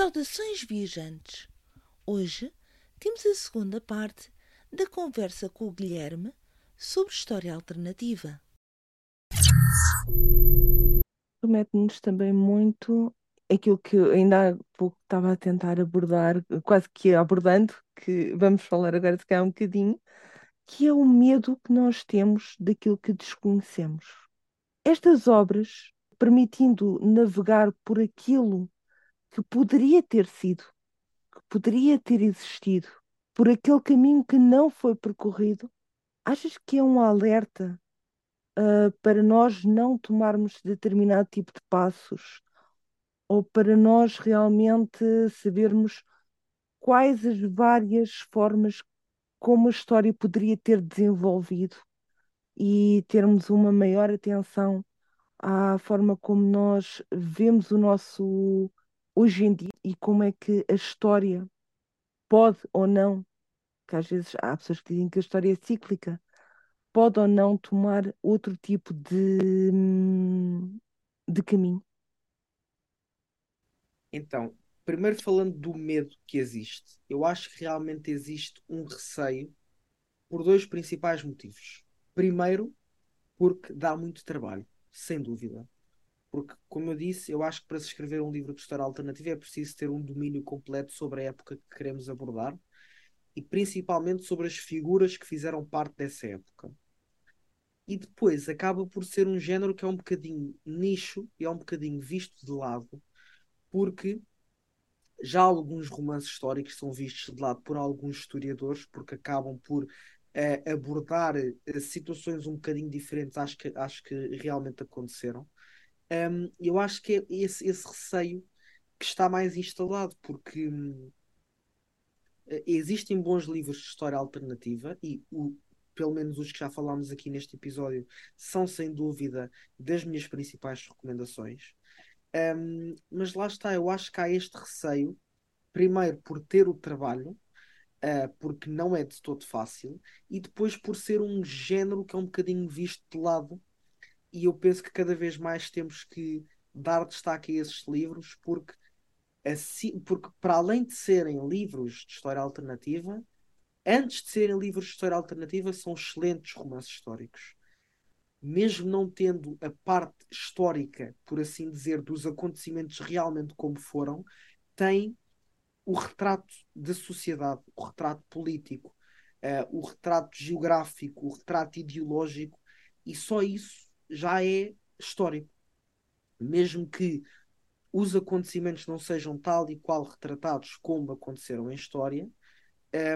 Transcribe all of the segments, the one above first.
Saudações, viajantes! Hoje temos a segunda parte da conversa com o Guilherme sobre história alternativa. Promete-nos também muito aquilo que ainda há pouco estava a tentar abordar, quase que abordando, que vamos falar agora se calhar um bocadinho, que é o medo que nós temos daquilo que desconhecemos. Estas obras, permitindo navegar por aquilo que poderia ter sido, que poderia ter existido, por aquele caminho que não foi percorrido, achas que é um alerta uh, para nós não tomarmos determinado tipo de passos? Ou para nós realmente sabermos quais as várias formas como a história poderia ter desenvolvido e termos uma maior atenção à forma como nós vemos o nosso hoje em dia e como é que a história pode ou não, que às vezes há pessoas que dizem que a história é cíclica, pode ou não tomar outro tipo de, de caminho. Então, primeiro falando do medo que existe, eu acho que realmente existe um receio por dois principais motivos. Primeiro, porque dá muito trabalho, sem dúvida. Porque, como eu disse, eu acho que para se escrever um livro de história alternativa é preciso ter um domínio completo sobre a época que queremos abordar e principalmente sobre as figuras que fizeram parte dessa época. E depois acaba por ser um género que é um bocadinho nicho e é um bocadinho visto de lado, porque já alguns romances históricos são vistos de lado por alguns historiadores, porque acabam por uh, abordar uh, situações um bocadinho diferentes às que, às que realmente aconteceram. Um, eu acho que é esse, esse receio que está mais instalado, porque hum, existem bons livros de história alternativa e o, pelo menos os que já falámos aqui neste episódio são sem dúvida das minhas principais recomendações. Um, mas lá está, eu acho que há este receio, primeiro por ter o trabalho, uh, porque não é de todo fácil, e depois por ser um género que é um bocadinho visto de lado e eu penso que cada vez mais temos que dar destaque a esses livros porque assim, porque para além de serem livros de história alternativa, antes de serem livros de história alternativa, são excelentes romances históricos. Mesmo não tendo a parte histórica, por assim dizer, dos acontecimentos realmente como foram, tem o retrato da sociedade, o retrato político, uh, o retrato geográfico, o retrato ideológico, e só isso já é histórico. Mesmo que os acontecimentos não sejam tal e qual retratados como aconteceram em história,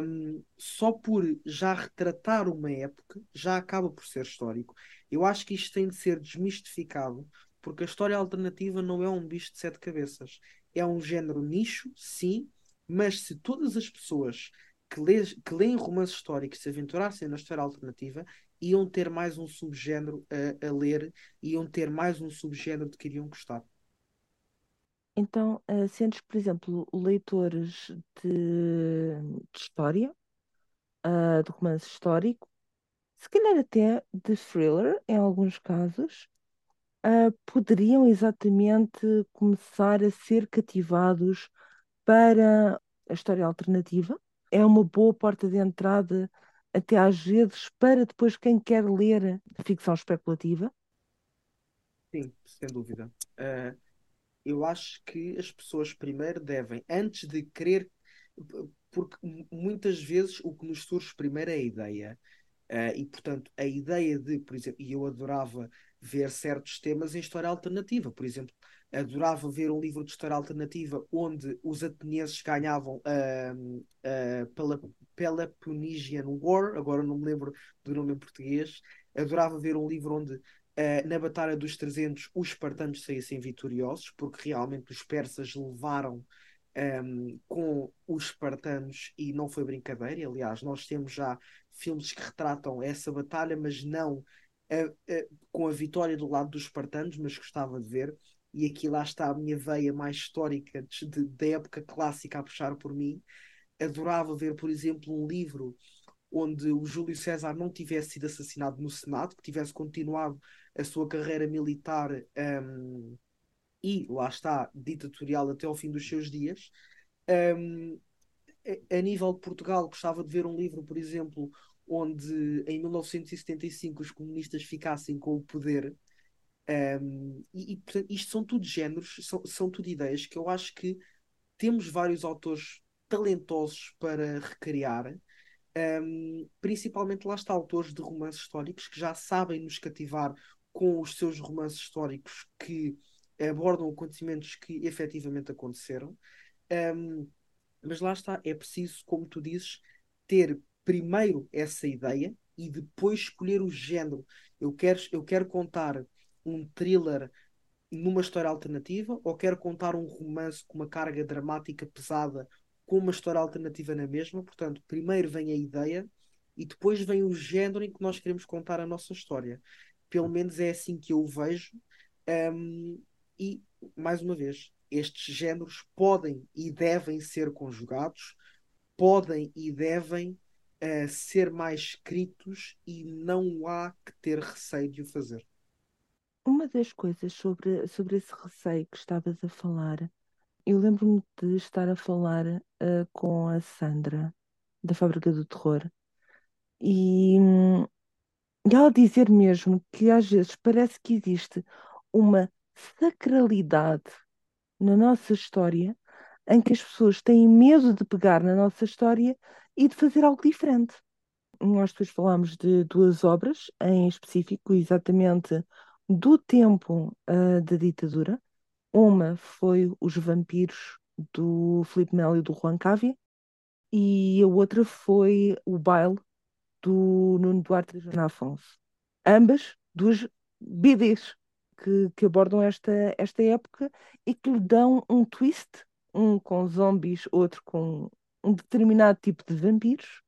um, só por já retratar uma época já acaba por ser histórico. Eu acho que isto tem de ser desmistificado, porque a história alternativa não é um bicho de sete cabeças. É um género nicho, sim, mas se todas as pessoas que, lê, que leem romances históricos se aventurassem na história alternativa, iam ter mais um subgénero a, a ler, iam ter mais um subgénero de que iriam gostar. Então, uh, sentes, por exemplo, leitores de, de história, uh, de romance histórico, se calhar até de thriller, em alguns casos, uh, poderiam exatamente começar a ser cativados para a história alternativa. É uma boa porta de entrada até às vezes, para depois quem quer ler ficção especulativa? Sim, sem dúvida. Uh, eu acho que as pessoas primeiro devem, antes de querer, porque muitas vezes o que nos surge primeiro é a ideia. Uh, e portanto, a ideia de, por exemplo, e eu adorava ver certos temas em história alternativa, por exemplo, adorava ver um livro de história alternativa onde os atenienses ganhavam uh, uh, pela Peloponnesian War, agora não me lembro do nome em português. Adorava ver um livro onde uh, na Batalha dos 300 os espartanos saíssem vitoriosos, porque realmente os persas levaram um, com os espartanos e não foi brincadeira. Aliás, nós temos já filmes que retratam essa batalha, mas não com a vitória do lado dos espartanos, mas gostava de ver e aqui lá está a minha veia mais histórica da época clássica a puxar por mim. Adorava ver, por exemplo, um livro onde o Júlio César não tivesse sido assassinado no Senado, que tivesse continuado a sua carreira militar um, e lá está, ditatorial até ao fim dos seus dias. Um, a nível de Portugal, gostava de ver um livro, por exemplo, onde em 1975 os comunistas ficassem com o poder. Um, e, e portanto, isto são tudo géneros, são, são tudo ideias que eu acho que temos vários autores talentosos para recriar. Um, principalmente lá está autores de romances históricos que já sabem nos cativar com os seus romances históricos que abordam acontecimentos que efetivamente aconteceram. Um, mas lá está, é preciso, como tu dizes, ter primeiro essa ideia e depois escolher o género. Eu quero, eu quero contar um thriller numa história alternativa ou quero contar um romance com uma carga dramática pesada com uma história alternativa na mesma. Portanto, primeiro vem a ideia e depois vem o género em que nós queremos contar a nossa história. Pelo menos é assim que eu o vejo. Um, e, mais uma vez, estes géneros podem e devem ser conjugados, podem e devem uh, ser mais escritos e não há que ter receio de o fazer. Uma das coisas sobre, sobre esse receio que estavas a falar, eu lembro-me de estar a falar uh, com a Sandra, da Fábrica do Terror, e, e ela dizer mesmo que às vezes parece que existe uma sacralidade na nossa história em que as pessoas têm medo de pegar na nossa história e de fazer algo diferente. Nós depois falámos de duas obras em específico, exatamente do tempo uh, da ditadura. Uma foi Os Vampiros, do Filipe Melo e do Juan Cávia, e a outra foi O Baile, do Nuno Duarte e Joana Afonso. Ambas duas BDs que, que abordam esta, esta época e que lhe dão um twist, um com zombies, outro com um determinado tipo de vampiros,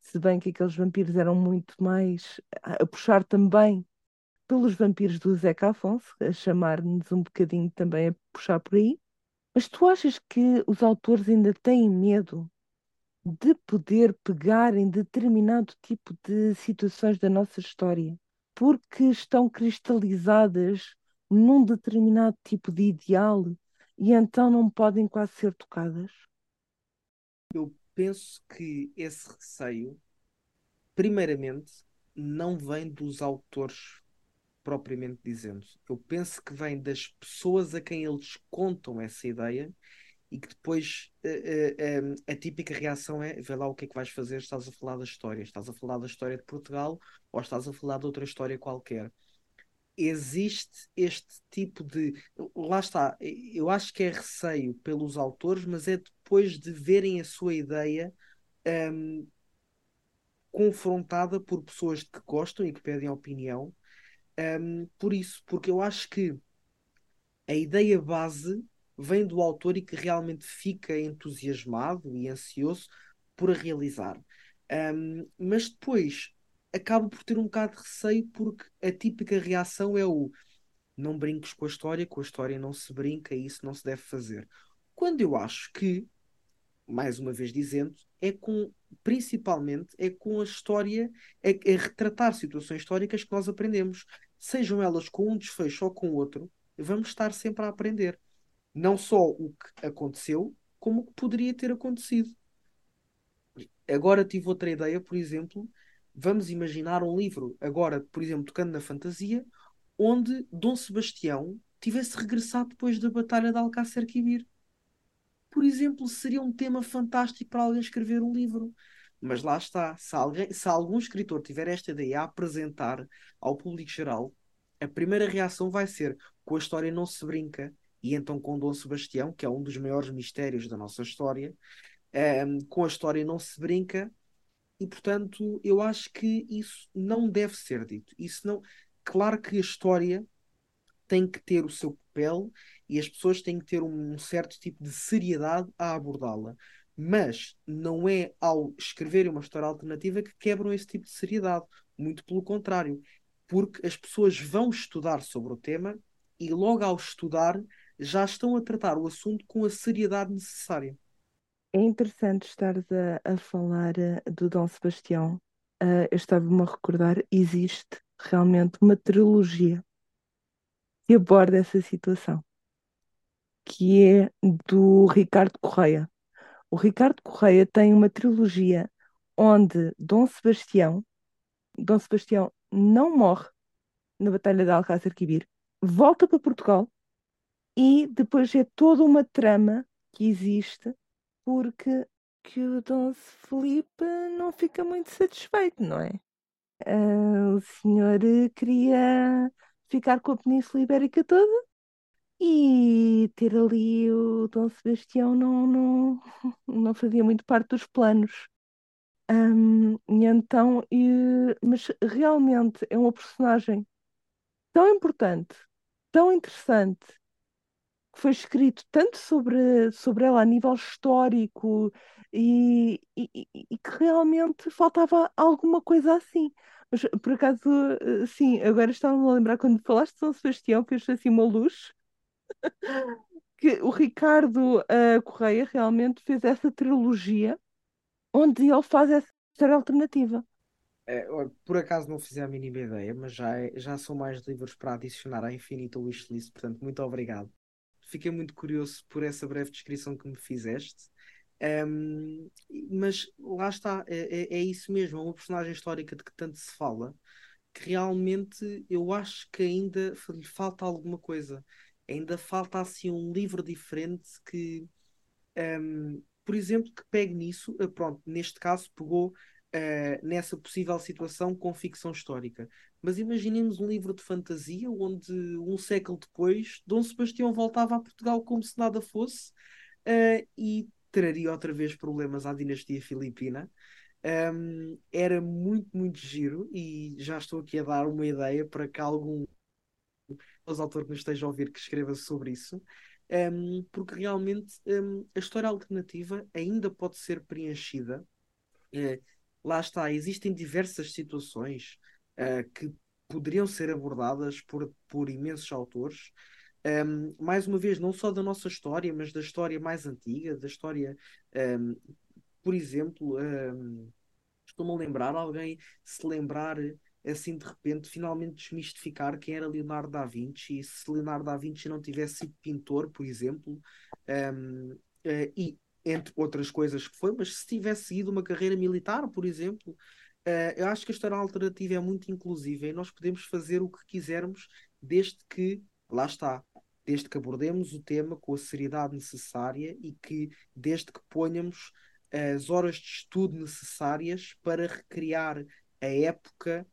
se bem que aqueles vampiros eram muito mais a puxar também pelos vampiros do Zeca Afonso, a chamar-nos um bocadinho também a puxar por aí. Mas tu achas que os autores ainda têm medo de poder pegar em determinado tipo de situações da nossa história porque estão cristalizadas num determinado tipo de ideal e então não podem quase ser tocadas? Eu penso que esse receio, primeiramente, não vem dos autores propriamente dizendo. Eu penso que vem das pessoas a quem eles contam essa ideia e que depois uh, uh, a típica reação é vê lá o que é que vais fazer, estás a falar da história, estás a falar da história de Portugal ou estás a falar de outra história qualquer. Existe este tipo de. Lá está, eu acho que é receio pelos autores, mas é depois de verem a sua ideia um, confrontada por pessoas que gostam e que pedem opinião. Um, por isso, porque eu acho que a ideia base vem do autor e que realmente fica entusiasmado e ansioso por a realizar. Um, mas depois acaba por ter um bocado de receio porque a típica reação é o não brinques com a história, com a história não se brinca e isso não se deve fazer. Quando eu acho que, mais uma vez dizendo, é com, principalmente, é com a história, é, é retratar situações históricas que nós aprendemos. Sejam elas com um desfecho ou com outro, vamos estar sempre a aprender não só o que aconteceu, como o que poderia ter acontecido. Agora tive outra ideia, por exemplo, vamos imaginar um livro, agora, por exemplo, tocando na fantasia, onde Dom Sebastião tivesse regressado depois da Batalha de Alcácer Quibir. Por exemplo, seria um tema fantástico para alguém escrever um livro. Mas lá está, se, alguém, se algum escritor tiver esta ideia a apresentar ao público geral, a primeira reação vai ser: com a história não se brinca, e então com Dom Sebastião, que é um dos maiores mistérios da nossa história, um, ehm, com a história não se brinca, e portanto eu acho que isso não deve ser dito. Isso não. Claro que a história tem que ter o seu papel e as pessoas têm que ter um certo tipo de seriedade a abordá-la. Mas não é ao escrever uma história alternativa que quebram esse tipo de seriedade. Muito pelo contrário. Porque as pessoas vão estudar sobre o tema e logo ao estudar já estão a tratar o assunto com a seriedade necessária. É interessante estares a, a falar uh, do Dom Sebastião. Uh, eu estava-me a recordar, existe realmente uma trilogia que aborda essa situação. Que é do Ricardo Correia. O Ricardo Correia tem uma trilogia onde Dom Sebastião, Dom Sebastião não morre na Batalha de Alcácer Quibir, volta para Portugal e depois é toda uma trama que existe porque que o Dom Felipe não fica muito satisfeito, não é? Uh, o senhor queria ficar com a Península Ibérica toda e ter ali o Dom Sebastião não, não, não fazia muito parte dos planos. Um, e então, e, mas realmente é uma personagem tão importante, tão interessante, que foi escrito tanto sobre, sobre ela a nível histórico e, e, e que realmente faltava alguma coisa assim. Mas por acaso, eh, sim, agora estava-me a lembrar quando falaste de São Sebastião, fez assim uma luz que o Ricardo uh, Correia realmente fez essa trilogia onde ele faz essa história alternativa. É, por acaso não fiz a mínima ideia, mas já, é, já são mais livros para adicionar à infinita wishlist, portanto, muito obrigado. Fiquei muito curioso por essa breve descrição que me fizeste. Um, mas lá está, é, é, é, isso mesmo, é uma personagem histórica de que tanto se fala, que realmente eu acho que ainda lhe falta alguma coisa ainda falta assim um livro diferente que, um, por exemplo, que pegue nisso, uh, pronto, neste caso pegou uh, nessa possível situação com ficção histórica. Mas imaginemos um livro de fantasia onde um século depois Dom Sebastião voltava a Portugal como se nada fosse uh, e traria outra vez problemas à dinastia filipina. Um, era muito, muito giro e já estou aqui a dar uma ideia para que algum aos autores que nos esteja a ouvir que escreva sobre isso, um, porque realmente um, a história alternativa ainda pode ser preenchida. Uh, lá está, existem diversas situações uh, que poderiam ser abordadas por, por imensos autores. Um, mais uma vez, não só da nossa história, mas da história mais antiga, da história, um, por exemplo, um, estou-me a lembrar alguém se lembrar assim de repente finalmente desmistificar quem era Leonardo da Vinci. E se Leonardo da Vinci não tivesse sido pintor, por exemplo, um, uh, eh, e entre outras coisas que foi, mas se tivesse seguido uma carreira militar, por exemplo, uh, eu acho que a história alternativa é muito inclusiva e nós podemos fazer o que quisermos desde que, lá está, desde que abordemos o tema com a seriedade necessária e que desde que ponhamos as horas de estudo necessárias para recriar a época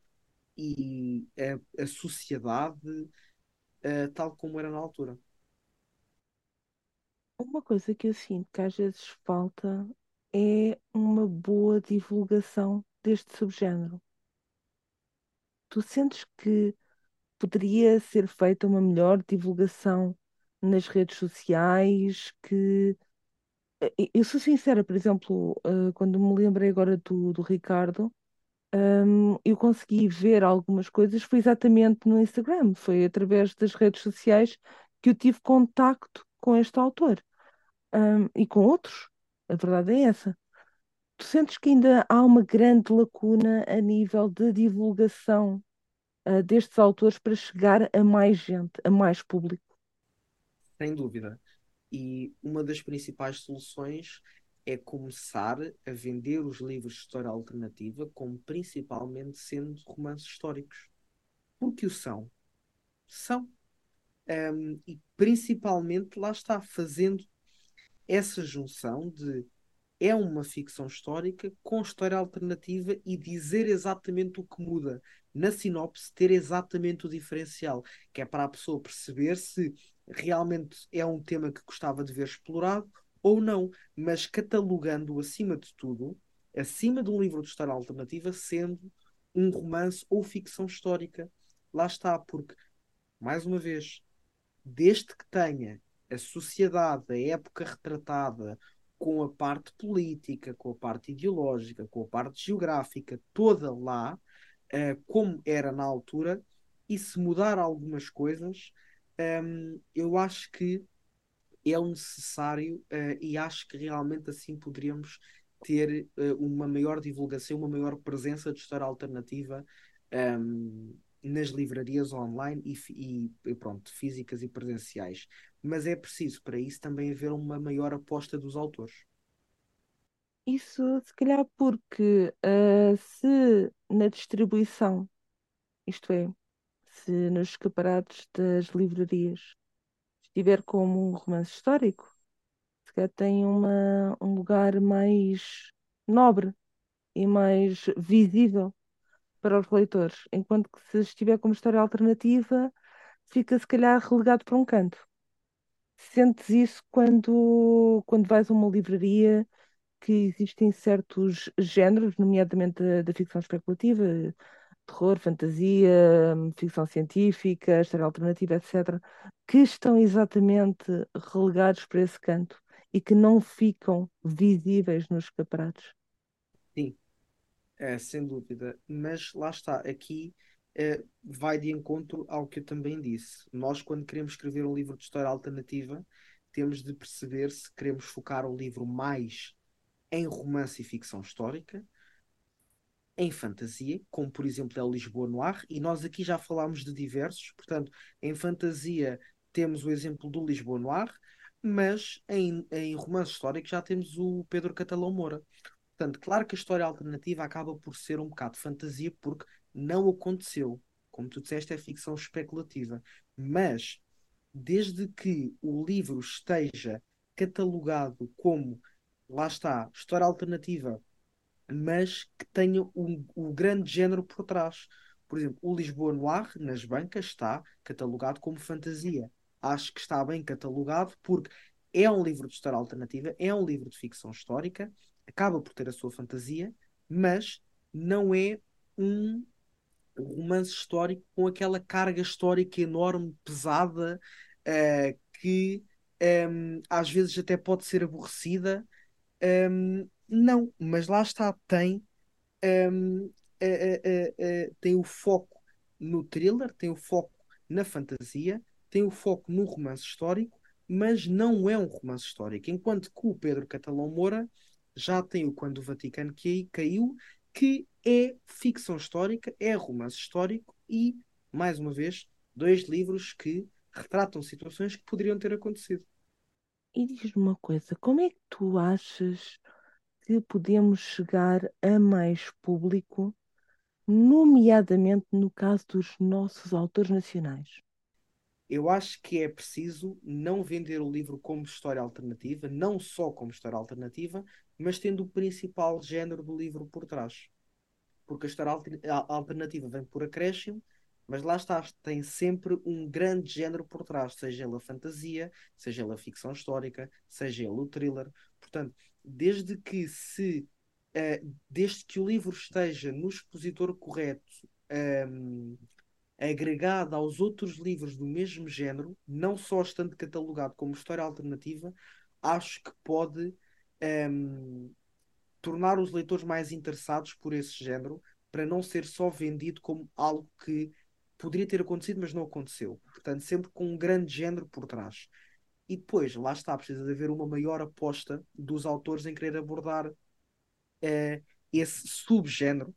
e a, a sociedade uh, tal como era na altura. Uma coisa que eu sinto que às vezes falta é uma boa divulgação deste subgénero. Tu sentes que poderia ser feita uma melhor divulgação nas redes sociais, que eu sou sincera, por exemplo, eh, quando me lembrei agora do, do Ricardo, um, eu consegui ver algumas coisas foi exatamente no Instagram, foi através das redes sociais que eu tive contacto com este autor um, e com outros. A verdade é essa. Tu sentes que ainda há uma grande lacuna a nível de divulgação uh, destes autores para chegar a mais gente, a mais público? Sem dúvida. E uma das principais soluções é começar a vender os livros de história alternativa como principalmente sendo romances históricos. Porque o são. São. Um, e principalmente lá está, fazendo essa junção de é uma ficção histórica com história alternativa e dizer exatamente o que muda. Na sinopse, ter exatamente o diferencial, que é para a pessoa perceber se realmente é um tema que gostava de ver explorado ou não, mas catalogando acima de tudo, acima de um livro de história alternativa, sendo um romance ou ficção histórica. Lá está, porque, mais uma vez, desde que tenha a sociedade, a época retratada, com a parte política, com a parte ideológica, com a parte geográfica, toda lá, uh, como era na altura, e se mudar algumas coisas, um, ehm, eu acho que é o necessário uh, e acho que realmente assim poderíamos ter uh, uma maior divulgação, uma maior presença de história alternativa um, ehm, nas livrarias online e, e, pronto, físicas e presenciais. mas é preciso para isso também haver uma maior aposta dos autores. Isso se calhar porque uh, se na distribuição, isto é, se nos escaparates das livrarias estiver como um romance histórico, se calhar tem uma, um lugar mais nobre e mais visível para os leitores, enquanto que se estiver como história alternativa, fica se calhar relegado para um canto. Sentes isso quando, quando vais a uma livraria que existem certos géneros, nomeadamente da, da ficção especulativa, terror, fantasia, ficção científica, história alternativa, etc., que estão exatamente relegados para esse canto e que não ficam visíveis nos escaparates. Sim, é, sem dúvida. Mas lá está, aqui é, vai de encontro ao que eu também disse. Nós, quando queremos escrever um livro de história alternativa, temos de perceber se queremos focar o livro mais em romance e ficção histórica, em fantasia, como por exemplo é o Lisboa Noir, e nós aqui já falámos de diversos, portanto, em fantasia temos o exemplo do Lisboa Noir, mas em, em romance histórico já temos o Pedro Catalão Moura. Portanto, claro que a história alternativa acaba por ser um bocado fantasia porque não aconteceu. Como tu disseste, é ficção especulativa. Mas, desde que o livro esteja catalogado como, lá está, história alternativa, mas que tenha um, um grande género por trás. Por exemplo, o Lisboa Noir, nas bancas, está catalogado como fantasia. Acho que está bem catalogado porque é um livro de história alternativa, é um livro de ficção histórica, acaba por ter a sua fantasia, mas não é um romance histórico com aquela carga histórica enorme, pesada, uh, que um, ehm, às vezes até pode ser aborrecida. Um, ehm, não, mas lá está, tem, um, uh, uh, tem o foco no thriller, tem o foco na fantasia, tem o foco no romance histórico, mas não é um romance histórico. Enquanto que o Pedro Catalão Moura já tem o Quando o Vaticano Caiu, que é ficção histórica, é romance histórico e, mais uma vez, dois livros que retratam situações que poderiam ter acontecido. E diz-me uma coisa, como é que tu achas que podemos chegar a mais público, nomeadamente no caso dos nossos autores nacionais? eu acho que é preciso não vender o livro como história alternativa, não só como história alternativa, mas tendo o principal género do livro por trás. Porque a história alternativa vem por acréscimo, mas lá está, tem sempre um grande género por trás, seja ele a fantasia, seja ele a ficção histórica, seja ele o thriller. Portanto, desde que se uh, desde que o livro esteja no expositor correto, um, ehm, agregada aos outros livros do mesmo género, não só estando catalogado como história alternativa, acho que pode um, ehm, tornar os leitores mais interessados por esse género, para não ser só vendido como algo que poderia ter acontecido, mas não aconteceu. Portanto, sempre com um grande género por trás. E depois, lá está, precisa de haver uma maior aposta dos autores em querer abordar uh, esse subgénero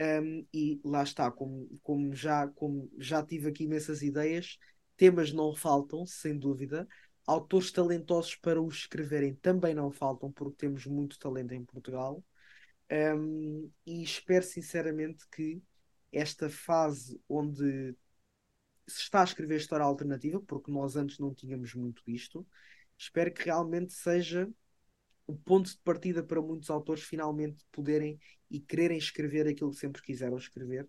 um, e lá está, como, como, já, como já tive aqui imensas ideias, temas não faltam, sem dúvida. Autores talentosos para os escreverem também não faltam, porque temos muito talento em Portugal. Um, e espero sinceramente que esta fase onde se está a escrever história alternativa, porque nós antes não tínhamos muito isto, espero que realmente seja o ponto de partida para muitos autores finalmente poderem e quererem escrever aquilo que sempre quiseram escrever, um,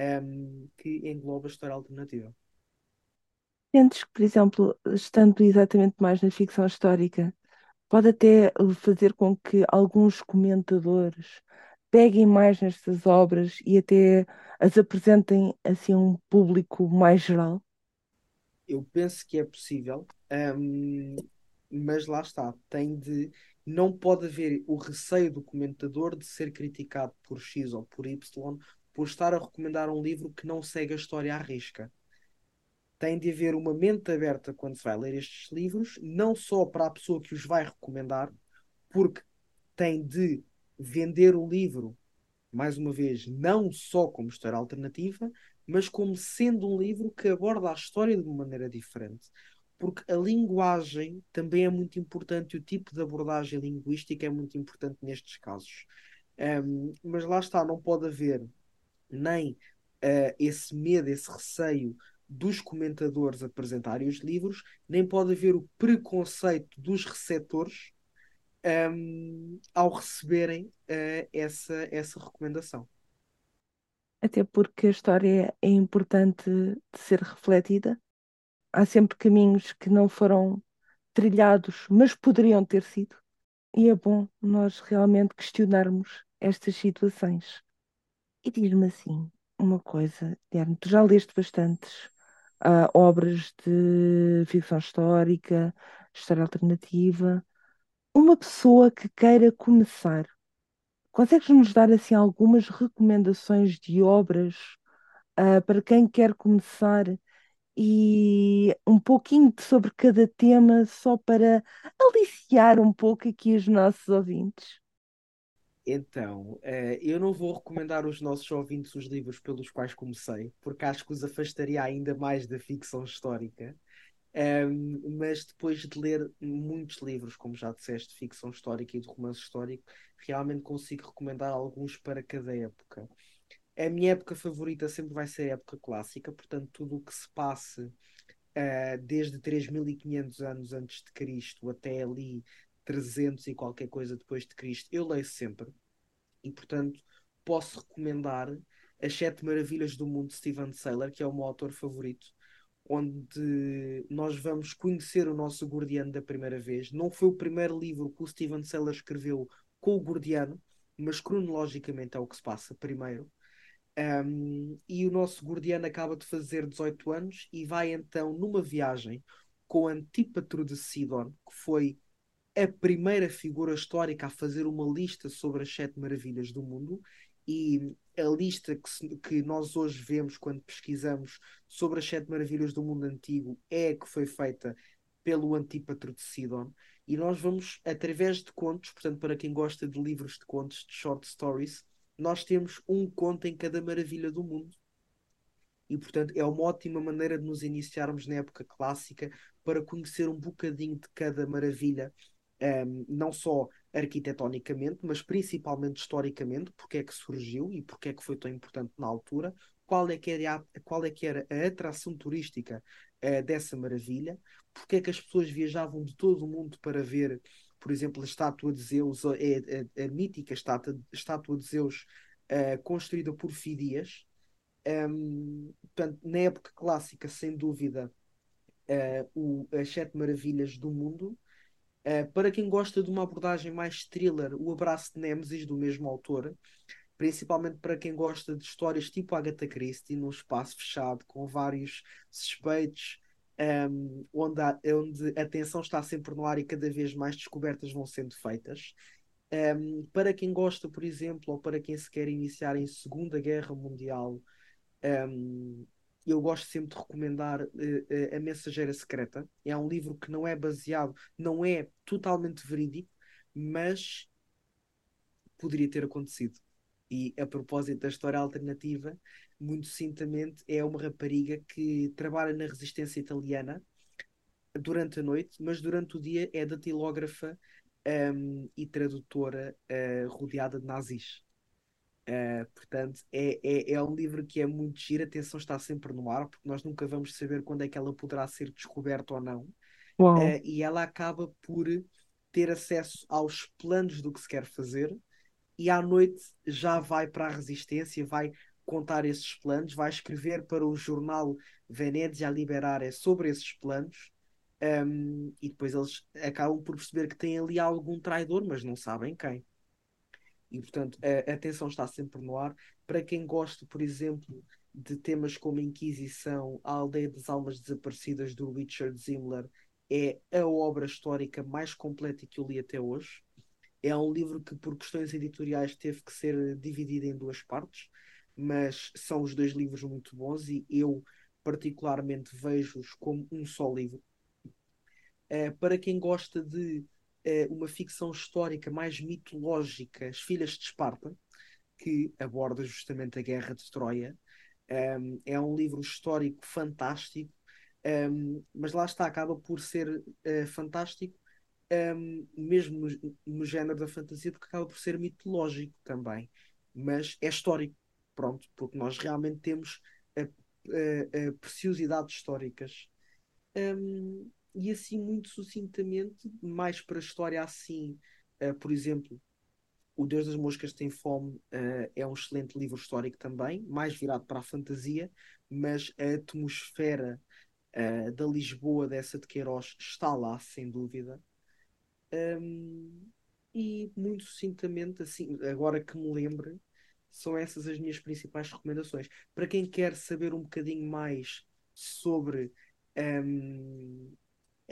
ehm, que engloba a história alternativa. Sentes que, por exemplo, estando exatamente mais na ficção histórica, pode até fazer com que alguns comentadores peguem mais nestas obras e até as apresentem assim a um público mais geral? Eu penso que é possível, um, mas lá está, tem de não pode haver o receio do comentador de ser criticado por X ou por Y por estar a recomendar um livro que não segue a história à risca. Tem de haver uma mente aberta quando se vai ler estes livros, não só para a pessoa que os vai recomendar, porque tem de vender o livro, mais uma vez, não só como história alternativa, mas como sendo um livro que aborda a história de uma maneira diferente. porque a linguagem também é muito importante o tipo de abordagem linguística é muito importante nestes casos. Um, mas lá está, não pode haver nem uh, esse medo, esse receio dos comentadores apresentarem os livros, nem pode haver o preconceito dos receptores um, ao receberem uh, essa, essa recomendação. Até porque a história é importante de ser refletida. Há sempre caminhos que não foram trilhados, mas poderiam ter sido. E é bom nós realmente questionarmos estas situações. E diz-me assim, uma coisa, Diana, tu já leste bastantes uh, obras de ficção histórica, história alternativa. Uma pessoa que queira começar, consegues-nos dar assim algumas recomendações de obras uh, para quem quer começar e um pouquinho sobre cada tema, só para aliciar um pouco aqui os nossos ouvintes? Então, uh, eu não vou recomendar aos nossos ouvintes os livros pelos quais comecei, porque acho que os afastaria ainda mais da ficção histórica. Um, mas depois de ler muitos livros, como já disseste, de ficção histórica e de romance histórico, realmente consigo recomendar alguns para cada época. A minha época favorita sempre vai ser a época clássica, portanto, tudo o que se passe uh, desde 3500 anos antes de Cristo até ali 300 e qualquer coisa depois de Cristo, eu leio sempre. E, portanto, posso recomendar As Sete Maravilhas do Mundo de Steven Saylor, que é o meu autor favorito, onde nós vamos conhecer o nosso Gordiano da primeira vez. Não foi o primeiro livro que o Steven Saylor escreveu com o Gordiano, mas cronologicamente é o que se passa primeiro. Um, e o nosso Gordiano acaba de fazer 18 anos e vai então numa viagem com Antípatro de Sidon, que foi a primeira figura histórica a fazer uma lista sobre as sete maravilhas do mundo e a lista que, se, que, nós hoje vemos quando pesquisamos sobre as sete maravilhas do mundo antigo é a que foi feita pelo Antípatro de Sidon e nós vamos através de contos, portanto para quem gosta de livros de contos, de short stories, nós temos um conto em cada maravilha do mundo. E portanto é uma ótima maneira de nos iniciarmos na época clássica para conhecer um bocadinho de cada maravilha um, não só arquitetonicamente, mas principalmente historicamente, porque é que surgiu e porque é que foi tão importante na altura, qual é que era a, qual é que era a atração turística uh, dessa maravilha, porque é que as pessoas viajavam de todo o mundo para ver, por exemplo, a estátua de Zeus, a, a, a mítica estátua, estátua de Zeus uh, construída por Fidias. Um, portanto, na época clássica, sem dúvida, uh, o, as sete maravilhas do mundo Uh, para quem gosta de uma abordagem mais thriller, O Abraço de Nemesis, do mesmo autor, principalmente para quem gosta de histórias tipo Agatha Christie, num espaço fechado, com vários suspeitos, um, ehm, onde, há, onde a tensão está sempre no ar e cada vez mais descobertas vão sendo feitas. Um, ehm, para quem gosta, por exemplo, ou para quem se quer iniciar em Segunda Guerra Mundial, um, ehm, eu gosto sempre de recomendar uh, uh, A Mensageira Secreta. É um livro que não é baseado, não é totalmente verídico, mas poderia ter acontecido. E a propósito da história alternativa, muito sucintamente, é uma rapariga que trabalha na resistência italiana durante a noite, mas durante o dia é datilógrafa um, e tradutora uh, rodeada de nazis. Uh, portanto, é, é, é um livro que é muito giro, a atenção está sempre no ar, porque nós nunca vamos saber quando é que ela poderá ser descoberta ou não. Uh, e ela acaba por ter acesso aos planos do que se quer fazer, e à noite já vai para a resistência, vai contar esses planos, vai escrever para o jornal Venezia Liberare sobre esses planos. Um, e depois eles acabam por perceber que tem ali algum traidor, mas não sabem quem. E, portanto, a, atenção está sempre no ar. Para quem gosta, por exemplo, de temas como Inquisição, a Aldeia das Almas Desaparecidas do Richard Zimmler, é a obra histórica mais completa que eu li até hoje. É um livro que, por questões editoriais, teve que ser dividido em duas partes, mas são os dois livros muito bons e eu, particularmente, vejo-os como um só livro. Uh, para quem gosta de é uma ficção histórica mais mitológica, As Filhas de Esparta, que aborda justamente a Guerra de Troia. Um, é um livro histórico fantástico, Um, mas lá está, acaba por ser uh, fantástico, um, mesmo no, no, género da fantasia, porque acaba por ser mitológico também, mas é histórico, pronto, porque nós realmente temos uh, uh, preciosidades históricas. E assim, muito sucintamente, mais para a história assim, por exemplo, o Deus das Moscas Tem Fome uh, é um excelente livro histórico também, mais virado para a fantasia, mas a atmosfera uh, da Lisboa dessa de Queiroz está lá, sem dúvida. Um, e muito sucintamente, assim, agora que me lembre, são essas as minhas principais recomendações. Para quem quer saber um bocadinho mais sobre um,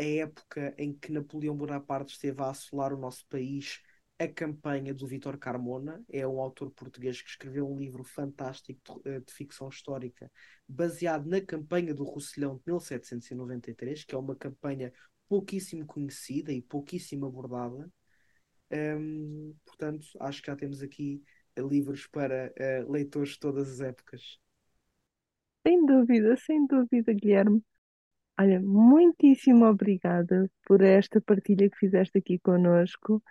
a época em que Napoleão Bonaparte esteve a assolar o nosso país a campanha do Vítor Carmona, é um autor português que escreveu um livro fantástico de, eh, de, ficção histórica baseado na campanha do Roussillon de 1793, que é uma campanha pouquíssimo conhecida e pouquíssimo abordada. Um, portanto, acho que já temos aqui livros para uh, leitores de todas as épocas. Sem dúvida, sem dúvida, Guilherme. Olha, muitíssimo obrigada por esta partilha que fizeste aqui conosco.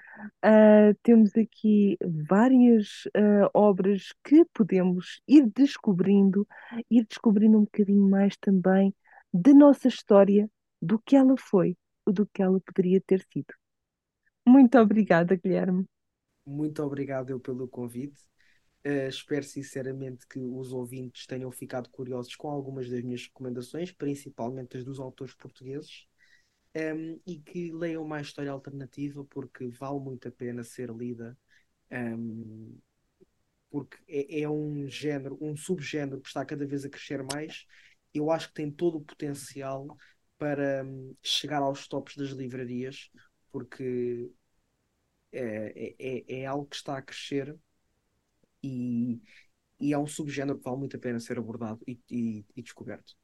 Uh, temos aqui várias uh, obras que podemos ir descobrindo, ir descobrindo um bocadinho mais também da nossa história, do que ela foi, do que ela poderia ter sido. Muito obrigada, Guilherme. Muito obrigado eu pelo convite. Uh, espero sinceramente que os ouvintes tenham ficado curiosos com algumas das minhas recomendações, principalmente as dos autores portugueses, um, ehm, e que leiam mais história alternativa, porque vale muito a pena ser lida, um, ehm, porque é, é, um género, um subgénero que está cada vez a crescer mais. Eu acho que tem todo o potencial para um, chegar aos tops das livrarias, porque é, é, é, é algo que está a crescer e, e é um subgénero que vale muito a pena ser abordado e, e, e descoberto.